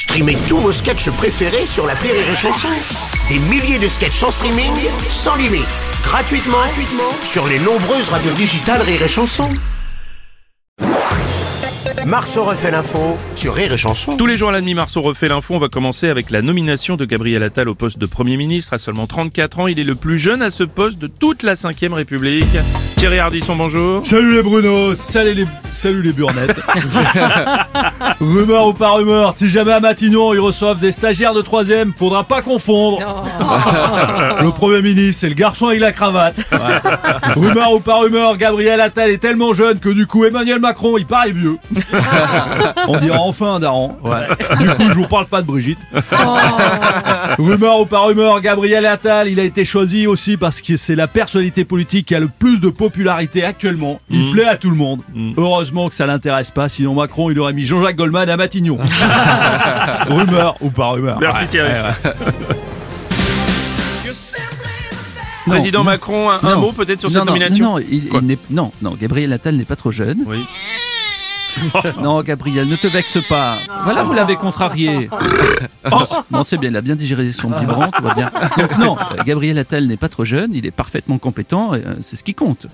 Streamez tous vos sketchs préférés sur la Rire et Chanson. Des milliers de sketchs en streaming, sans limite, gratuitement, gratuitement sur les nombreuses radios digitales Rire et Chanson. Marceau refait l'info sur Rire et Chanson. Tous les jours à la demi, Marceau refait l'info. On va commencer avec la nomination de Gabriel Attal au poste de Premier ministre. À seulement 34 ans, il est le plus jeune à ce poste de toute la 5ème République. Thierry Ardisson, bonjour. Salut les Bruno, salut les, salut les burnettes. rumeur ou pas rumeur, si jamais à Matignon ils reçoivent des stagiaires de troisième, faudra pas confondre. le Premier ministre, c'est le garçon avec la cravate. Ouais. rumeur ou pas rumeur, Gabriel Attal est tellement jeune que du coup Emmanuel Macron il paraît vieux. On dira enfin un daron. Ouais. Du coup je vous parle pas de Brigitte. rumeur ou pas rumeur, Gabriel Attal il a été choisi aussi parce que c'est la personnalité politique qui a le plus de popularité actuellement. Il plaît à tout le monde. Heureusement que ça l'intéresse pas, sinon Macron il aurait mis Jean-Jacques Goldman à Matignon. rumeur ou pas rumeur. Merci Ouais. Thierry. Président Macron, un, mot peut-être sur non, cette nomination Non, non, il, Quoi il n'est- non, non, Gabriel Attal n'est pas trop jeune. Oui. Non, Gabriel, ne te vexe pas. Voilà, vous l'avez contrarié. Non, c'est bien, il a bien digéré son biberon, tout va bien. Donc non, Gabriel Attal n'est pas trop jeune, il est parfaitement compétent, et, euh, c'est ce qui compte.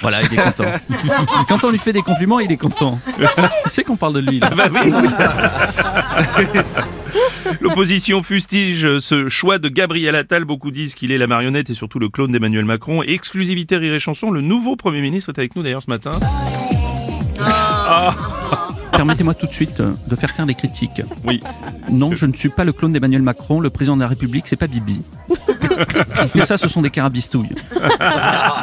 Voilà, il est content. Quand on lui fait des compliments, il est content. C'est qu'on parle de lui. Là. Bah oui. L'opposition fustige ce choix de Gabriel Attal. Beaucoup disent qu'il est la marionnette et surtout le clone d'Emmanuel Macron. Exclusivité Rire et Chanson, le nouveau Premier ministre est avec nous d'ailleurs ce matin. Permettez-moi tout de suite euh, de faire taire les critiques. Oui. Non, je ne suis pas le clone d'Emmanuel Macron. Le président de la République, c'est pas Bibi. Tout ça, ce sont des carabistouilles.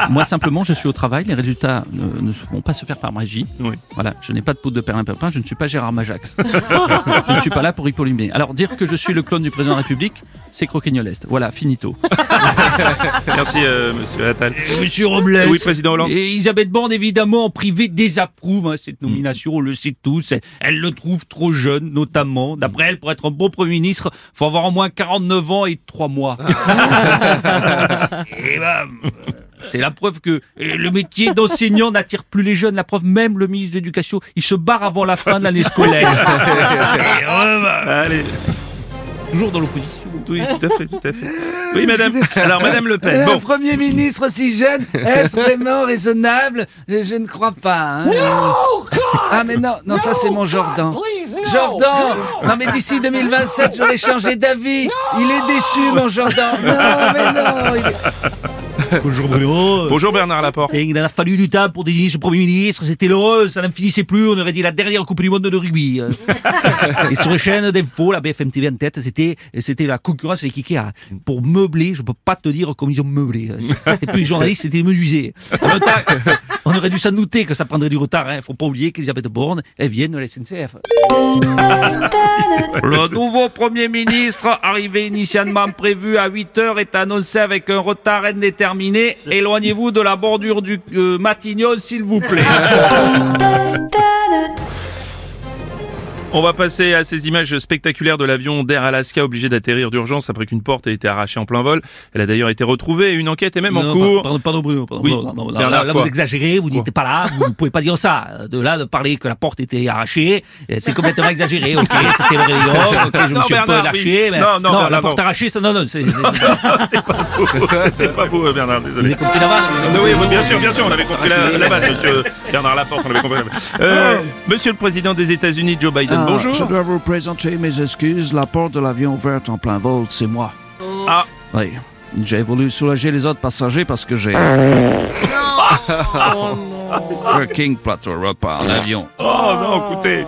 Moi, simplement, je suis au travail. Les résultats ne, ne vont pas se faire par magie. Oui. Voilà, je n'ai pas de poudre de perlimpinpin. Je ne suis pas Gérard Majax. je ne suis pas là pour Hippolyte. Alors, dire que je suis le clone du président de la République, c'est croquignoleste. Voilà, finito. Merci euh, Monsieur Attal. Monsieur Robles. Oui, président Hollande. Et Elisabeth Borne, évidemment, en privé, désapprouve hein, cette nomination, on le sait tous. Elle, elle le trouve trop jeune, notamment. D'après elle, pour être un bon Premier ministre, faut avoir au moins 49 ans et 3 mois. et ben, euh, c'est la preuve que euh, le métier d'enseignant n'attire plus les jeunes. La preuve, même le ministre de l'Éducation, il se barre avant la fin de l'année scolaire. Et, euh, bah, Allez. toujours dans l'opposition. Oui, tout à fait, tout à fait. Oui, madame. Alors, madame Le Pen. Un Bon. Premier ministre si jeune, est-ce vraiment raisonnable? Je ne crois pas. hein. ah mais non, non, ça c'est mon Jordan. Jordan Non mais d'ici 2027, j'aurais changé d'avis. Il est déçu, mon Jordan. Non, mais non. il est- Bonjour Bruno. Bonjour Bernard Laporte. Et il en a fallu du temps pour désigner ce Premier ministre, c'était l'heureux, ça n'en finissait plus, on aurait dit la dernière Coupe du Monde de rugby. hein. Et sur les chaînes d'infos, la BFM TV en tête, c'était, c'était la concurrence avec Ikea. Pour meubler, je peux pas te dire comme ils ont meublé. C'était plus les journalistes, c'était les menuisiers. En même temps, on aurait dû s'en douter que ça prendrait du retard, hein. Faut pas oublier qu'Elisabeth Borne, elle vient de la SNCF. Le nouveau Premier ministre, arrivé initialement prévu à 8 heures, est annoncé avec un retard indéterminé. Éloignez-vous de la bordure du euh, Matignon, s'il vous plaît. On va passer à ces images spectaculaires de l'avion d'Air Alaska obligé d'atterrir d'urgence après qu'une porte ait été arrachée en plein vol. Elle a d'ailleurs été retrouvée et une enquête est même en Non, cours. Pardon, pardon, Bruno, pardon, Oui. non, non, non, Bernard, là, là, vous exagérez, vous n'étiez pas là, vous ne pouvez pas dire ça. De là, de parler que la porte était arrachée, euh, c'est complètement exagéré, ok, c'était le réveillon, ok, je Non, me suis un peu Bernard, lâché, oui. mais Non, non, Bernard, la porte arrachée, ça, non, non, c'est, c'est, c'est- C'était pas vous, Bernard, vous désolé. avez compris la vanne oui, bien sûr, bien sûr, on avait compris la, base, monsieur Bernard Laporte, on avait compris la base. Euh, monsieur le président des États-Unis, Joe Biden, Ah, bonjour. Je dois vous présenter mes excuses. La porte de l'avion ouverte en plein vol, c'est moi. Ah. Oui. J'ai voulu soulager les autres passagers parce que j'ai. Fucking plateau repas en avion. Oh non, écoutez.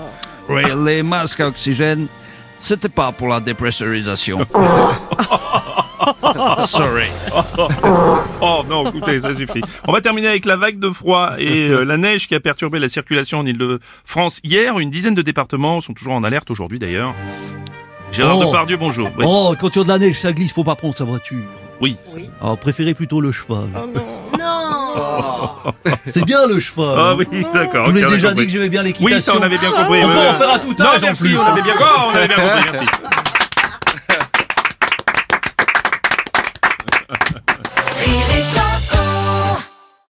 Oui, les masques à oxygène, c'était pas pour la dépressurisation. Sorry. Oh non, écoutez, ça suffit. On va terminer avec la vague de froid et euh, la neige qui a perturbé la circulation en Ile-de-France hier. Une dizaine de départements sont toujours en alerte aujourd'hui d'ailleurs. Gérard Oh. Depardieu, bonjour. Oui. Oh, quand tu as de la neige, ça glisse, faut pas prendre sa voiture. Oui. Alors, préférez plutôt le cheval. C'est bien le cheval. Ah oui, d'accord. Je vous l'ai ok, on a déjà compris. dit que j'aimais bien Oui, l'équitation. ça on avait bien compris. On peut en faire à tout Non, âge en merci, plus. on avait bien, oh, on avait bien compris, merci. rire et chanter.